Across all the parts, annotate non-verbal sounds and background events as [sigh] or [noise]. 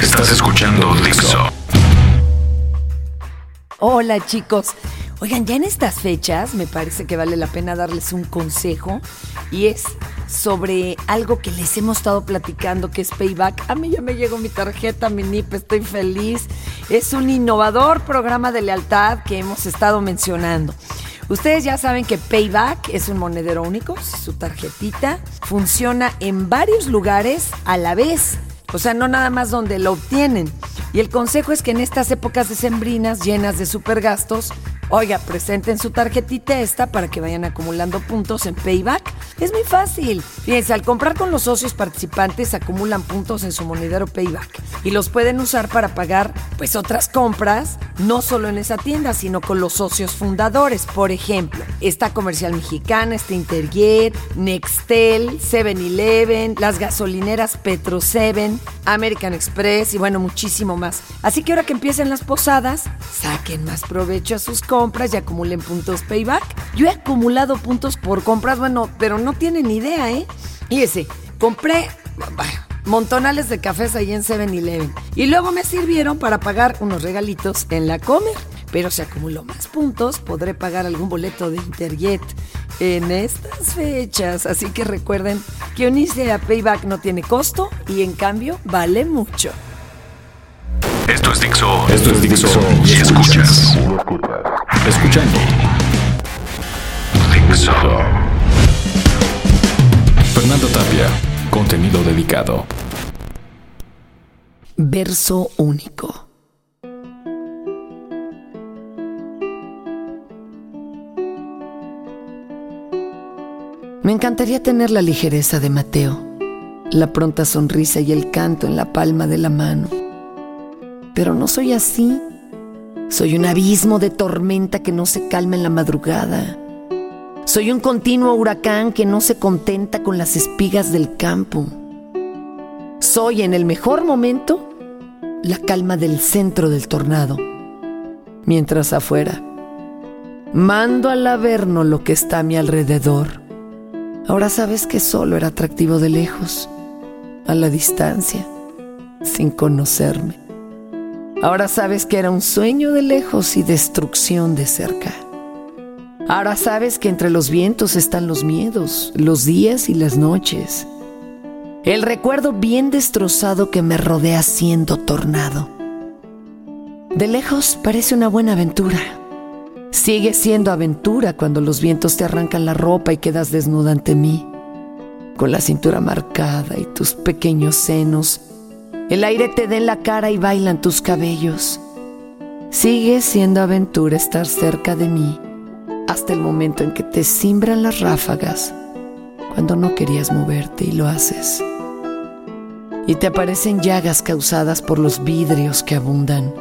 Estás escuchando Dixo. Hola chicos. Oigan, ya en estas fechas me parece que vale la pena darles un consejo y es sobre algo que les hemos estado platicando que es Payback. A mí ya me llegó mi tarjeta, mi NIP, estoy feliz. Es un innovador programa de lealtad que hemos estado mencionando. Ustedes ya saben que Payback es un monedero único, su tarjetita funciona en varios lugares a la vez. O sea, no nada más donde lo obtienen. Y el consejo es que en estas épocas decembrinas llenas de supergastos, Oiga, presenten su tarjetita esta para que vayan acumulando puntos en Payback. Es muy fácil. Fíjense, al comprar con los socios participantes acumulan puntos en su monedero Payback y los pueden usar para pagar pues otras compras, no solo en esa tienda, sino con los socios fundadores. Por ejemplo, esta comercial mexicana, esta Interjet, Nextel, 7-Eleven, las gasolineras Petro 7, American Express y bueno, muchísimo más. Así que ahora que empiecen las posadas, saquen más provecho a sus compras y acumulen puntos payback. Yo he acumulado puntos por compras, bueno, pero no tienen idea, ¿eh? Y ese, compré montonales de cafés ahí en 7-Eleven. Y luego me sirvieron para pagar unos regalitos en la Comer. Pero si acumulo más puntos, podré pagar algún boleto de Interjet en estas fechas. Así que recuerden que unirse a Payback no tiene costo y en cambio vale mucho. Esto es Dixo. Esto es Dixo. Y escuchas. Escuchando. Dixo. Fernando Tapia. Contenido dedicado. Verso único. Me encantaría tener la ligereza de Mateo, la pronta sonrisa y el canto en la palma de la mano. Pero no soy así. Soy un abismo de tormenta que no se calma en la madrugada. Soy un continuo huracán que no se contenta con las espigas del campo. Soy en el mejor momento la calma del centro del tornado. Mientras afuera, mando al averno lo que está a mi alrededor. Ahora sabes que solo era atractivo de lejos, a la distancia, sin conocerme. Ahora sabes que era un sueño de lejos y destrucción de cerca. Ahora sabes que entre los vientos están los miedos, los días y las noches. El recuerdo bien destrozado que me rodea siendo tornado. De lejos parece una buena aventura. Sigue siendo aventura cuando los vientos te arrancan la ropa y quedas desnuda ante mí, con la cintura marcada y tus pequeños senos el aire te da en la cara y bailan tus cabellos. Sigue siendo aventura estar cerca de mí hasta el momento en que te simbran las ráfagas cuando no querías moverte y lo haces. Y te aparecen llagas causadas por los vidrios que abundan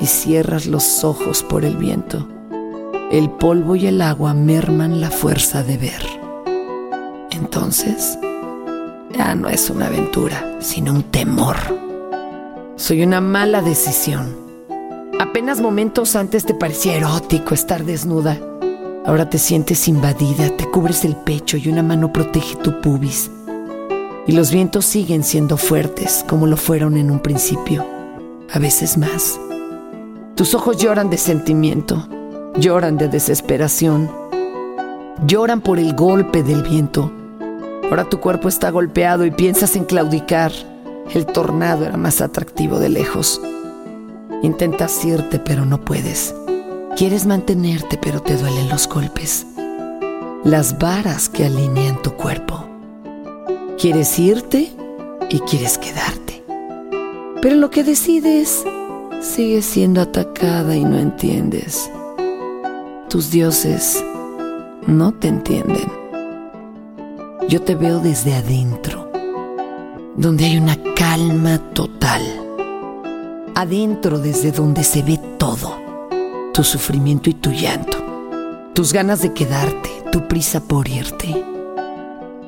y cierras los ojos por el viento. El polvo y el agua merman la fuerza de ver. Entonces, ya no es una aventura, sino un temor. Soy una mala decisión. Apenas momentos antes te parecía erótico estar desnuda. Ahora te sientes invadida, te cubres el pecho y una mano protege tu pubis. Y los vientos siguen siendo fuertes como lo fueron en un principio, a veces más. Tus ojos lloran de sentimiento, lloran de desesperación, lloran por el golpe del viento Ahora tu cuerpo está golpeado y piensas en claudicar. El tornado era más atractivo de lejos. Intentas irte pero no puedes. Quieres mantenerte pero te duelen los golpes. Las varas que alinean tu cuerpo. Quieres irte y quieres quedarte. Pero lo que decides sigue siendo atacada y no entiendes. Tus dioses no te entienden. Yo te veo desde adentro, donde hay una calma total. Adentro desde donde se ve todo, tu sufrimiento y tu llanto, tus ganas de quedarte, tu prisa por irte.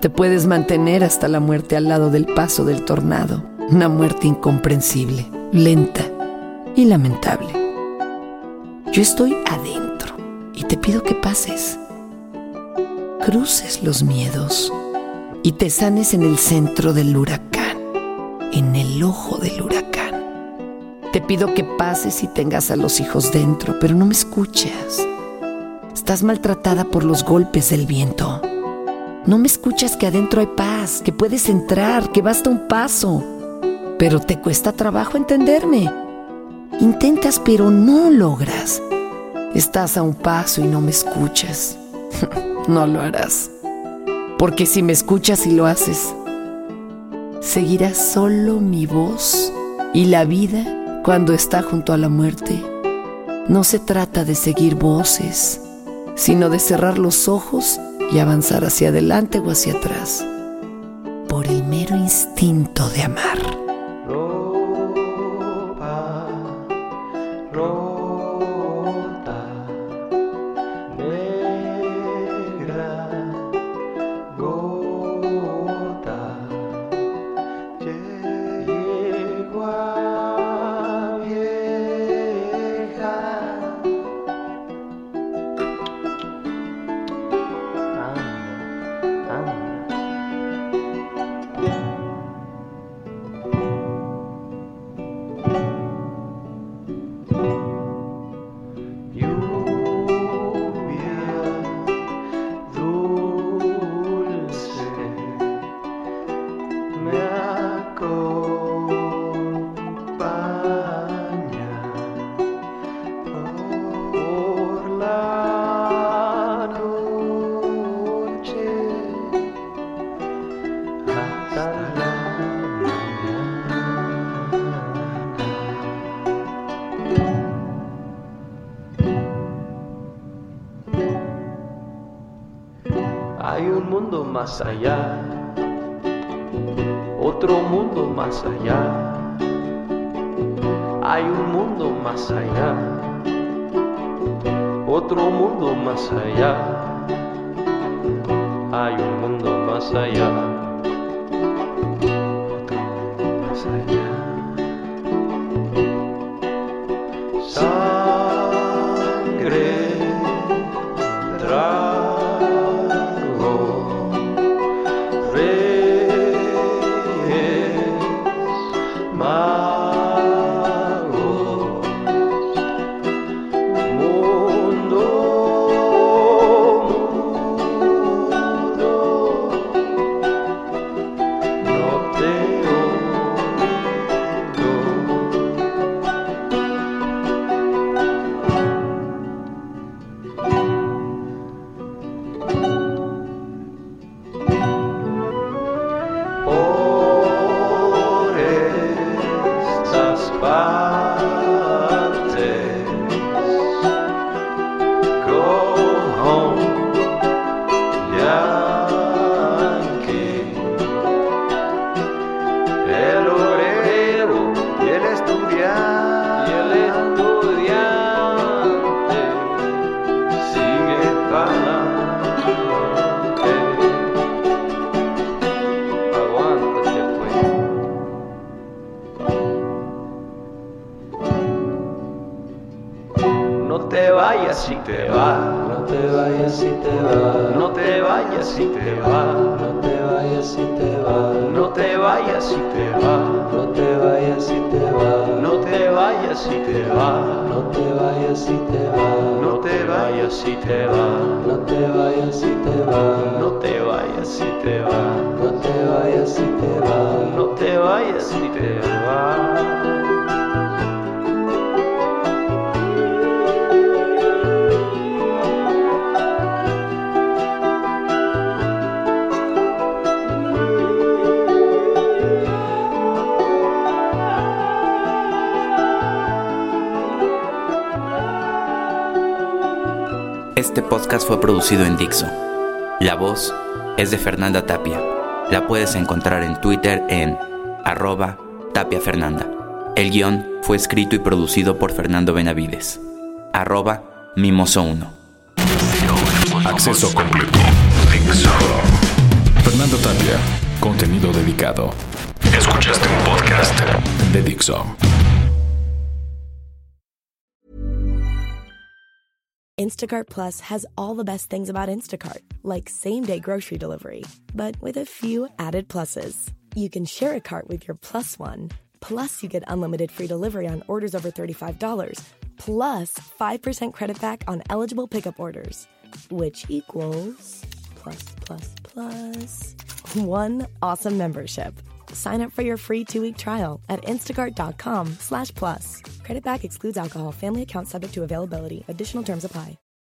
Te puedes mantener hasta la muerte al lado del paso del tornado, una muerte incomprensible, lenta y lamentable. Yo estoy adentro y te pido que pases, cruces los miedos y te sanes en el centro del huracán, en el ojo del huracán. Te pido que pases y tengas a los hijos dentro, pero no me escuchas. Estás maltratada por los golpes del viento. No me escuchas que adentro hay paz, que puedes entrar, que basta un paso. Pero te cuesta trabajo entenderme. Intentas, pero no logras. Estás a un paso y no me escuchas. [laughs] no lo harás. Porque si me escuchas y lo haces, seguirá solo mi voz y la vida cuando está junto a la muerte. No se trata de seguir voces, sino de cerrar los ojos y avanzar hacia adelante o hacia atrás, por el mero instinto de amar. Más allá, otro mundo más allá, hay un mundo más allá, otro mundo más allá, hay un mundo más allá. Si te va, no te vayas si te va, no te vayas si te va, no te vayas si te va, no te vayas si te va, no te vayas si te va, no te vayas si te va, no te vayas si te va, no te vayas si te va, no te vayas si te va, no te vayas si te va, no te vayas si te va, no te vayas si te va. Este podcast fue producido en Dixo. La voz es de Fernanda Tapia. La puedes encontrar en Twitter en arroba Tapia Fernanda. El guion fue escrito y producido por Fernando Benavides. Arroba Mimoso1. Acceso completo. Fernando Tapia. Contenido dedicado. Escuchaste un podcast de Dixo. Instacart Plus has all the best things about Instacart, like same day grocery delivery, but with a few added pluses. you can share a cart with your plus one. Plus, you get unlimited free delivery on orders over $35. Plus, 5% credit back on eligible pickup orders. Which equals plus, plus, plus one awesome membership. Sign up for your free two-week trial at instacart.com slash plus. Credit back excludes alcohol. Family account subject to availability. Additional terms apply.